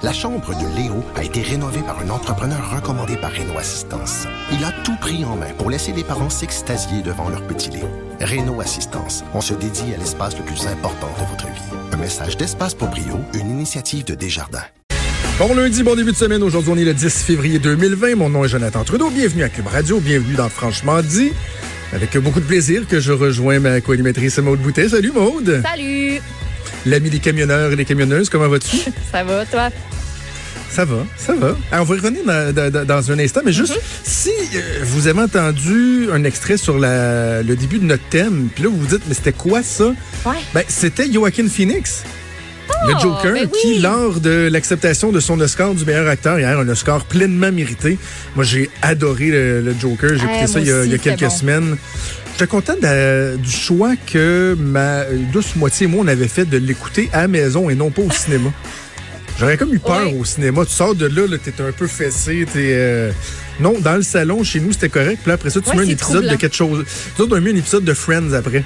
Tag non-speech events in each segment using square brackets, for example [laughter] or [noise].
La chambre de Léo a été rénovée par un entrepreneur recommandé par Renault Assistance. Il a tout pris en main pour laisser les parents s'extasier devant leur petit Léo. Renault Assistance, on se dédie à l'espace le plus important de votre vie. Un message d'Espace pour Brio, une initiative de Desjardins. Bon lundi, bon début de semaine. Aujourd'hui, on est le 10 février 2020. Mon nom est Jonathan Trudeau. Bienvenue à Cube Radio. Bienvenue dans Franchement dit. Avec beaucoup de plaisir que je rejoins ma co-animatrice Maude Boutet. Salut Maude. Salut. L'ami des camionneurs et des camionneuses, comment vas-tu? [laughs] Ça va, toi? Ça va, ça va. Alors, on va y revenir dans, dans, un instant, mais juste, Mhm. si euh, vous avez entendu un extrait sur la, le début de notre thème, puis là, vous vous dites, mais c'était quoi ça? Ouais. Ben, c'était Joaquin Phoenix. le Oh, Joker, ben oui. qui, lors de l'acceptation de son Oscar du meilleur acteur hier, un Oscar pleinement mérité. Moi, j'ai adoré le, le Joker. J'ai Ouais, écouté ça il y a, aussi, il y a c'était quelques bon. semaines. J'étais content de- du choix que ma douce moitié et moi, on avait fait de l'écouter à la maison et non pas au cinéma. J'aurais comme eu peur au cinéma. Tu sors de là, là t'es un peu fessé. T'es, euh, Non, dans le salon, chez nous, c'était correct. Puis là, après ça, tu Ouais, mets un épisode de quelque chose. Nous autres, on a mis un épisode de Friends après.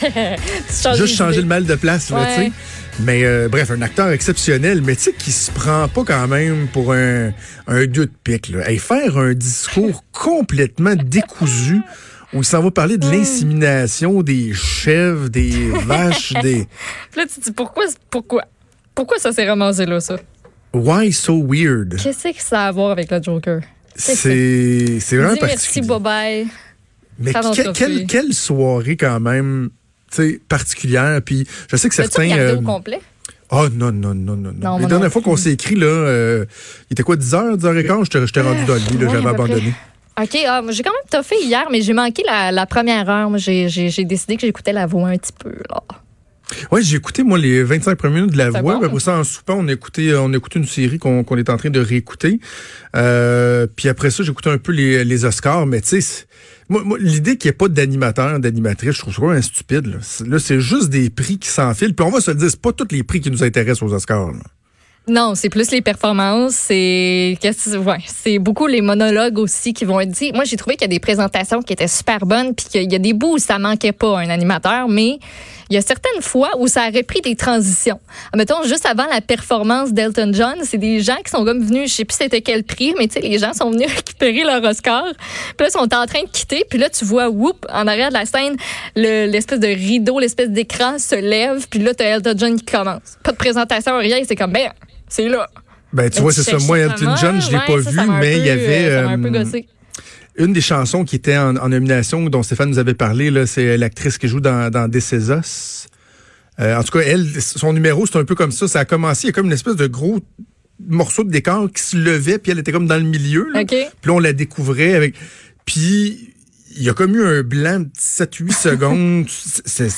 [laughs] Juste changer le mal de place, là, Ouais. tu sais. Mais euh, bref, un acteur exceptionnel, mais tu sais, qui se prend pas quand même pour un, un dieu de pique. Là. Hey, faire un discours [laughs] complètement décousu où il s'en va parler Hmm. de l'insémination des chèvres, des [laughs] vaches, des... Puis là, tu te dis pourquoi, pourquoi, pourquoi ça s'est ramassé là, ça? Why so weird? Qu'est-ce que ça a à voir avec le Joker? C'est c'est vraiment Dis merci, bye bye. Mais que- quelle, quelle soirée quand même, tu sais, particulière. Puis je sais que certains... regardé euh, au complet? Oh non, non, non, non, non. Dernières non fois qu'on s'est écrit, là, euh, il était quoi, 10 h 10 h 15 j'étais j'étais rendu dans le lit, j'avais abandonné. OK, ah, moi, j'ai quand même toffé hier, mais j'ai manqué la, la première heure. Moi, j'ai, décidé que j'écoutais la voix un petit peu, là. Ouais, j'ai écouté, moi, les 25 premières minutes de la voix. bon. Après ça, en soupant, on a écouté, euh, on a écouté une série qu'on est en train de réécouter. Euh, puis après ça, j'ai écouté un peu les, les Oscars, mais tu sais, moi, moi, l'idée qu'il n'y ait pas d'animateur, d'animatrice, je trouve ça vraiment stupide. Là, C'est- là, c'est juste des prix qui s'enfilent. Puis on va se le dire, c'est pas tous les prix qui nous intéressent aux Oscars. là. Non, c'est plus les performances, c'est que- ouais, c'est beaucoup les monologues aussi qui vont être dit. Moi, j'ai trouvé qu'il y a des présentations qui étaient super bonnes puis qu'il y a des bouts où ça manquait pas un animateur, mais il y a certaines fois où ça aurait pris des transitions. Mettons juste avant la performance d'Elton John, c'est des gens qui sont comme venus, je sais plus c'était quel prix, mais tu sais les gens sont venus [laughs] récupérer leur Oscar. Puis là ils sont en train de quitter, puis là tu vois whoop en arrière de la scène, le- l'espèce de rideau, l'espèce d'écran se lève, puis là tu as Elton John qui commence. Pas de présentation rien, c'est comme ben c'est là. Ben, tu vois, c'est ça. Moi, Elton John, je l'ai ouais, pas ça, vu, ça mais peu, il y avait. euh, ça m'a un peu euh, gossé. Une des chansons qui était en, en nomination, dont Stéphane nous avait parlé, là, c'est l'actrice qui joue dans, dans Us. Euh, en tout cas, elle, son numéro, c'est un peu comme ça. Ça a commencé, il y a comme une espèce de gros morceau de décor qui se levait, puis elle était comme dans le milieu. Là. OK. Puis là, on la découvrait avec. Puis il y a comme eu un blanc de 7-8 [laughs] secondes. C'est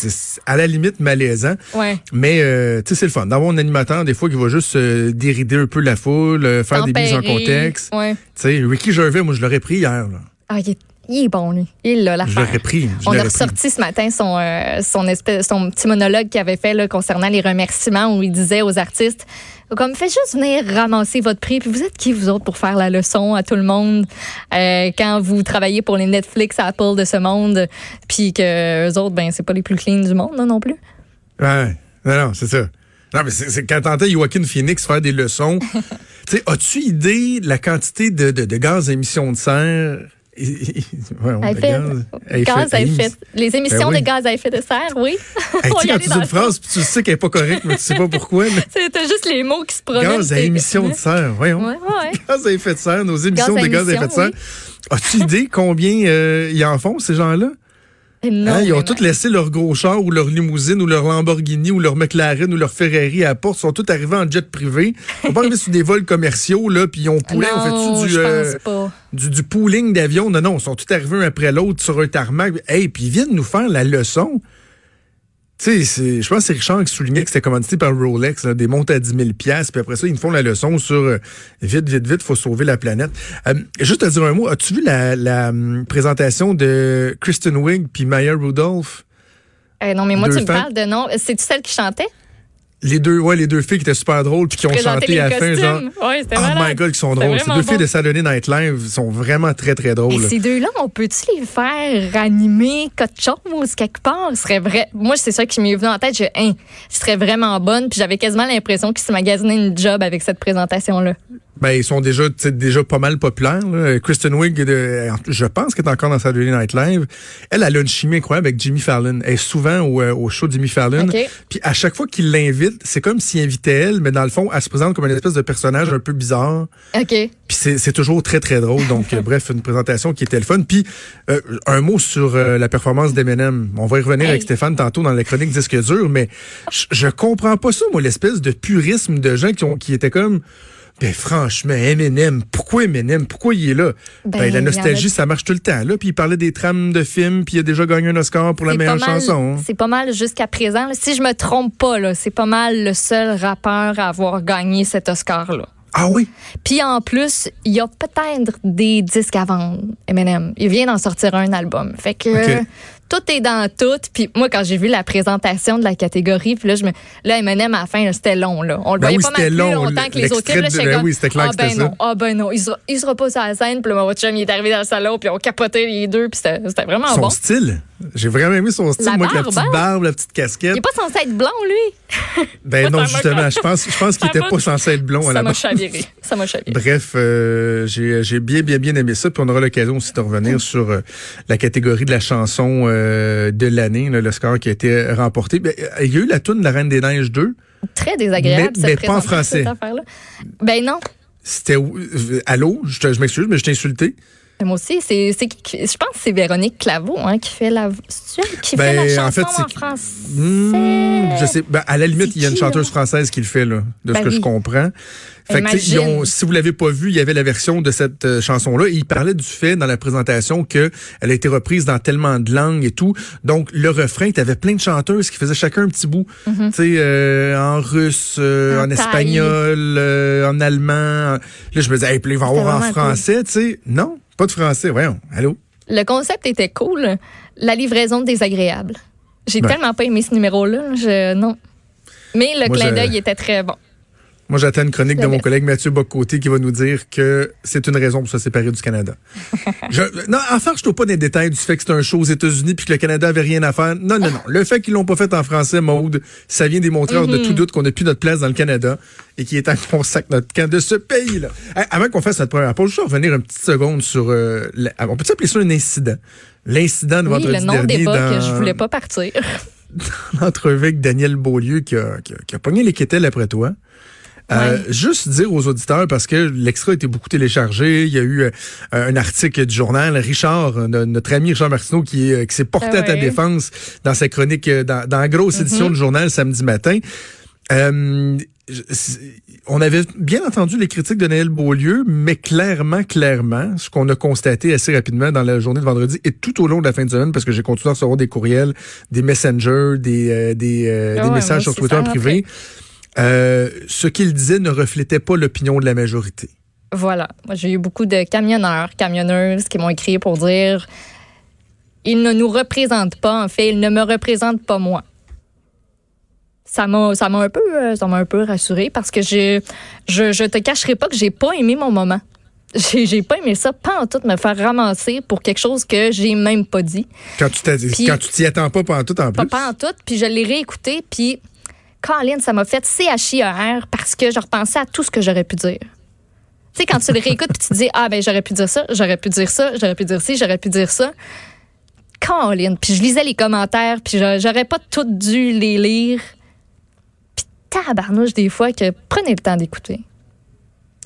à la limite malaisant. Ouais. Mais euh, tu sais, c'est le fun d'avoir un animateur des fois qui va juste euh, dérider un peu la foule, euh, faire des mises en contexte. Ouais. Tu sais, Ricky Gervais, moi je l'aurais pris hier. Là. Ah, il est, il est bon, lui. Il Je l'affaire. l'aurais pris. je On a pris. ressorti ce matin son, euh, son, espèce, son petit monologue qu'il avait fait là, concernant les remerciements où il disait aux artistes comme faites juste venir ramasser votre prix puis vous êtes qui vous autres pour faire la leçon à tout le monde euh, quand vous travaillez pour les Netflix Apple de ce monde puis que eux autres ben c'est pas les plus clean du monde là, non plus Ouais. Non, non, c'est ça. Non, mais c'est c'est quand t'entends Joaquin Phoenix faire des leçons. [laughs] tu sais, as-tu idée de la quantité de, de, de gaz à émission de serre? [laughs] Ouais, on- à de effet, à gaz à émis- effet les émissions Ben oui. de gaz à effet de serre oui Hey, [laughs] On va tu sais, y quand tu dis une phrase, puis tu sais qu'elle est pas correcte, mais tu sais pas pourquoi. [laughs] c'était juste les mots qui se promènent Gaz à c'est- émission de serre, voyons. ouais ouais Gaz à effet de serre, nos émissions Gaz de gaz à effet de serre. As-tu idée combien euh, ils en font, ces gens-là? Hein, ils ont tous laissé leur gros char ou leur limousine ou leur Lamborghini ou leur McLaren ou leur Ferrari à la porte. Ils sont tous arrivés en jet privé. Ils sont pas arrivés sur des vols commerciaux, là, puis ils ont poulet. on fait-tu du, euh, du, du pooling d'avions? Non, non, ils sont tous arrivés un après l'autre sur un tarmac. Hey, puis ils viennent nous faire la leçon. Tu sais, je pense que c'est Richard qui soulignait que c'était commandité par Rolex, là, des montes à 10 000 puis après ça, ils nous font la leçon sur euh, vite, vite, vite, faut sauver la planète. Euh, juste te dire un mot, as-tu vu la, la hum, présentation de Kristen Wiig puis Maya Rudolph? Eh non mais moi Deux tu me femmes. parles de nom c'est tu celle qui chantait? Les deux, ouais, les deux filles qui étaient super drôles puis qui ont chanté à la fin, genre. Ouais, Oh malade. my god, qui sont drôles. Ces deux filles de Saturday Night Live sont vraiment très, très drôles. Et ces deux-là, on peut-tu les faire animer quelque chose quelque part? Ce serait vrai. Moi, c'est ça qui m'est venu en tête. Je, hein, ce serait vraiment bonne. Puis j'avais quasiment l'impression qu'ils se magasinaient une job avec cette présentation-là. Ben, ils sont déjà, déjà pas mal populaires. Là. Kristen Wiig, de- je pense qu'elle est encore dans Saturday Night Live. Elle, elle a une chimie incroyable avec Jimmy Fallon. Elle est souvent au, euh, au show de Jimmy Fallon. OK. Puis à chaque fois qu'il l'invite, c'est comme s'il invitait elle, mais dans le fond, elle se présente comme une espèce de personnage un peu bizarre. OK. Puis c'est toujours très, très drôle. Donc, euh, bref, une présentation qui était le fun. Puis, euh, un mot sur euh, la performance d'Eminem. On va y revenir Hey. avec Stéphane tantôt dans la chronique Disque dur, mais je, je comprends pas ça, moi, l'espèce de purisme de gens qui, ont, qui étaient comme... Ben franchement, Eminem, pourquoi Eminem? Pourquoi il est là? Ben, Ben, la a- nostalgie, ça marche tout le temps. Là. Puis il parlait des trames de films, puis il a déjà gagné un Oscar pour la meilleure mal- chanson. hein. C'est pas mal jusqu'à présent. Si je me trompe pas, là, c'est pas mal le seul rappeur à avoir gagné cet Oscar-là. Ah oui? Puis en plus, il y a peut-être des disques à vendre, Eminem. Il vient d'en sortir un album. Fait que. Euh, tout est dans tout. Puis moi, quand j'ai vu la présentation de la catégorie, puis là, je me, là Eminem, à la fin, c'était long. Là. On le Ben voyait oui, pas mal plus long. longtemps que les autres clips. Là, de- ben oui, c'était clair ah que ben non, ça. ah ben non. Il sera, il sera pas sur la scène. Puis là, mon chum, il est arrivé dans le salon, puis on capotait les deux. Puis c'était vraiment Son bon. style. J'ai vraiment aimé son style. La moi, avec la petite hein? barbe, la petite casquette. Il est pas censé être blond, lui? [laughs] Ben non, Ça m'a justement, je pense, je pense [laughs] qu'il Ça était m'a- pas censé être blond à Ça la m'a base. chaviré. Ça m'a chaviré. Bref, euh, j'ai j'ai bien, bien, bien aimé ça. Puis on aura l'occasion aussi de revenir sur euh, la catégorie de la chanson euh, de l'année, le score qui a été remporté. Ben, euh, il y a eu la toune de la Reine des Neiges 2. Très désagréable. Mais- mais pas en français. cette. Ben non. C'était où- euh, allô, je, je m'excuse, mais je t'ai insulté. Moi aussi, c'est, c'est je pense que c'est Véronique Claveau hein, qui fait la, qui fait Ben, la en chanson fait, c'est en qui- français. Hmm, je sais. Ben, à la limite, il y a une chanteuse là? française qui le fait, là, de ce Ben que je comprends. Fait que, ils ont- si vous l'avez pas vu, il y avait la version de cette euh, chanson-là. Il parlait du fait dans la présentation que elle a été reprise dans tellement de langues et tout. Donc, le refrain, tu avais plein de chanteuses qui faisaient chacun un petit bout. Tu sais, euh, en russe, euh, Mm-hmm. En en, espagnol, euh, en allemand. Là, je me disais, hey, puis il va y avoir en français, tu sais. Non, pas de français. Voyons, allô? Le concept était cool. La livraison désagréable. J'ai Ben. tellement pas aimé ce numéro-là. Je, non. Mais le Moi, clin je- d'œil était très bon. Moi, j'attends une chronique de mon collègue Mathieu Bocoté qui va nous dire que c'est une raison pour se séparer du Canada. [laughs] je, non, enfin, je ne pas des détails du fait que c'est un show aux États-Unis puis que le Canada avait rien à faire. Non, non, non. Le fait qu'ils l'ont pas fait en français, Maude, ça vient démontrer de tout doute qu'on n'a plus notre place dans le Canada et qu'il est temps qu'on sac notre camp de ce pays-là. Hey, avant qu'on fasse notre première pause, je vais revenir une petite seconde sur... euh, la- on peut appeler ça un incident? L'incident de Oui, vendredi le nom dernier dans je voulais pas partir. [laughs] l'entrevue avec Daniel Beaulieu qui a, qui a, qui a pogné les quételles après toi. Euh. Juste dire aux auditeurs, parce que l'extra a été beaucoup téléchargé, il y a eu euh, un article du journal, Richard, euh, no- notre ami Richard Martineau, qui, est- qui s'est porté Ah à ta défense dans sa chronique, dans, dans la grosse édition Mhm. du journal samedi matin. Euh, on avait bien entendu les critiques de Noël Beaulieu, mais clairement, clairement, ce qu'on a constaté assez rapidement dans la journée de vendredi et tout au long de la fin de semaine, parce que j'ai continué à recevoir des courriels, des messengers, des, euh, des, euh, Ah des ouais, messages sur Twitter en privé. Euh, ce qu'il disait ne reflétait pas l'opinion de la majorité. Voilà. Moi, j'ai eu beaucoup de camionneurs, camionneuses qui m'ont écrit pour dire ils ne nous représentent pas, en fait, ils ne me représentent pas moi. Ça m'a, ça m'a un peu, euh, ça m'a un peu rassurée parce que j'ai, je, je te cacherai pas que j'ai pas aimé mon moment. J'ai, j'ai pas aimé ça, pas en tout me faire ramasser pour quelque chose que j'ai même pas dit. Quand tu t'as- Puis- quand tu t'y attends pas pendant tout en Pas, plus. pas en tout, puis je l'ai réécouté, puis Colin, ça m'a fait CHIER parce que je repensais à tout ce que j'aurais pu dire. Tu sais, quand tu le réécoutes puis tu te dis, ah ben j'aurais pu dire ça, j'aurais pu dire ça, j'aurais pu dire ci, j'aurais pu dire ça. Colin, puis je lisais les commentaires, puis j'aurais pas tout dû les lire. Puis tabarnouche des fois que prenez le temps d'écouter.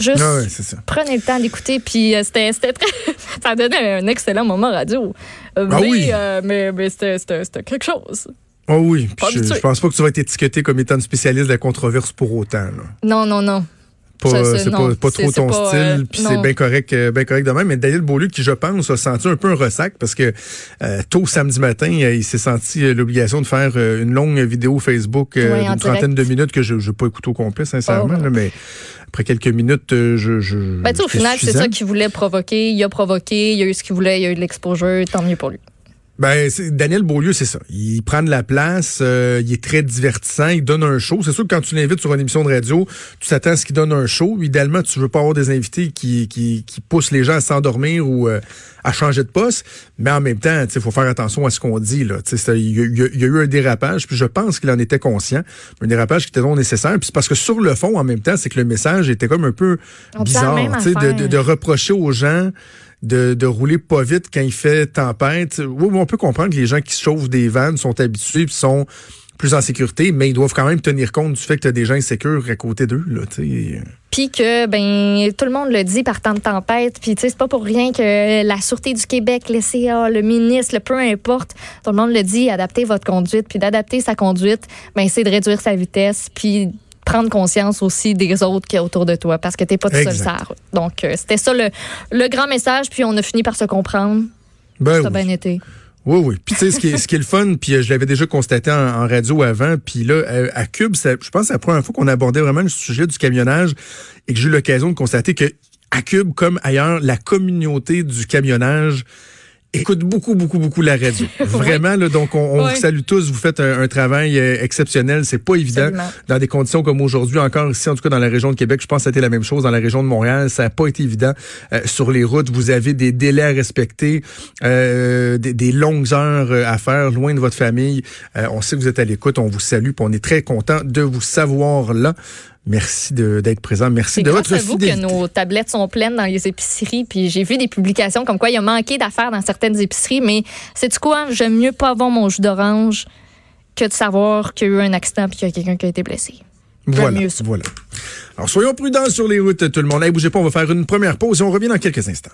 Juste Ah ça. prenez le temps d'écouter, puis euh, c'était très... [laughs] ça donnait un excellent moment radio. Euh, Ah mais oui. euh, mais, mais c'était quelque chose. Oh oui, puis je, pense pas que tu vas être étiqueté comme étant une spécialiste de la controverse pour autant. là. Non, non, non. Pas, Ça, c'est- pas, pas trop ton pas, style, euh, puis c'est bien correct, euh, bien correct de même. Mais Daniel Beaulieu, qui je pense a senti un peu un ressac parce que euh, tôt samedi matin, euh, il s'est senti euh, l'obligation de faire euh, une longue vidéo Facebook euh, d'une trentaine de minutes que je n'ai pas écouté au complet, sincèrement. Oh. là, mais après quelques minutes, euh, je, je Ben, au final, c'est ça qu'il voulait provoquer. Il a provoqué, il a eu ce qu'il voulait, il a eu de l'exposure, tant mieux pour lui. Ben, Daniel Beaulieu, c'est ça. Il prend de la place, euh, il est très divertissant, il donne un show. C'est sûr que quand tu l'invites sur une émission de radio, tu t'attends à ce qu'il donne un show. Idéalement, tu veux pas avoir des invités qui, qui, qui poussent les gens à s'endormir ou euh, à changer de poste. Mais en même temps, il faut faire attention à ce qu'on dit. Là. Il y, a, y, a eu un dérapage, puis je pense qu'il en était conscient. Un dérapage qui était non nécessaire. Puis c'est parce que sur le fond, en même temps, c'est que le message était comme un peu bizarre. De, de, de reprocher aux gens de, rouler pas vite quand il fait tempête. Oui, on peut comprendre que les gens qui chauffent des vannes sont habitués et sont plus en sécurité, mais ils doivent quand même tenir compte du fait que tu des gens insécures à côté d'eux. Là, puis que ben tout le monde le dit par temps de tempête, puis tu c'est pas pour rien que la sûreté du Québec, les CA, le ministre, le peu importe, tout le monde le dit, adaptez votre conduite, puis d'adapter sa conduite, ben c'est de réduire sa vitesse, puis prendre conscience aussi des autres qui est autour de toi parce que tu n'es pas tout seul ça. Donc, euh, c'était ça le, le, grand message, puis on a fini par se comprendre. Ben ça a bien été. Oui, oui. Puis tu sais, ce qui est, ce qui est le fun, puis euh, je l'avais déjà constaté en, radio avant, puis là, à, Cube, je pense que c'est la première fois qu'on abordait vraiment le sujet du camionnage et que j'ai eu l'occasion de constater que à Cube, comme ailleurs, la communauté du camionnage écoute beaucoup, beaucoup, beaucoup la radio. [laughs] Vraiment, là, donc on, vous salue tous. Vous faites un, travail euh, exceptionnel. C'est pas évident dans des conditions comme aujourd'hui, encore ici, en tout cas dans la région de Québec. Je pense que c'était la même chose dans la région de Montréal. Ça n'a pas été évident euh, sur les routes. Vous avez des délais à respecter, euh, des, longues heures à faire loin de votre famille. on sait que vous êtes à l'écoute. On vous salue. on est très content de vous savoir là. Merci d'être présent. Merci de votre fidélité. C'est vous que nos tablettes sont pleines dans les épiceries. Puis j'ai vu des publications comme quoi il y a manqué d'affaires dans certaines épiceries. Mais c'est du quoi? J'aime mieux pas avoir mon jus d'orange que de savoir qu'il y a eu un accident puis qu'il y a quelqu'un qui a été blessé. Voilà, mieux ça. voilà. Alors soyons prudents sur les routes, tout le monde. Hey, bougez pas, on va faire une première pause et on revient dans quelques instants.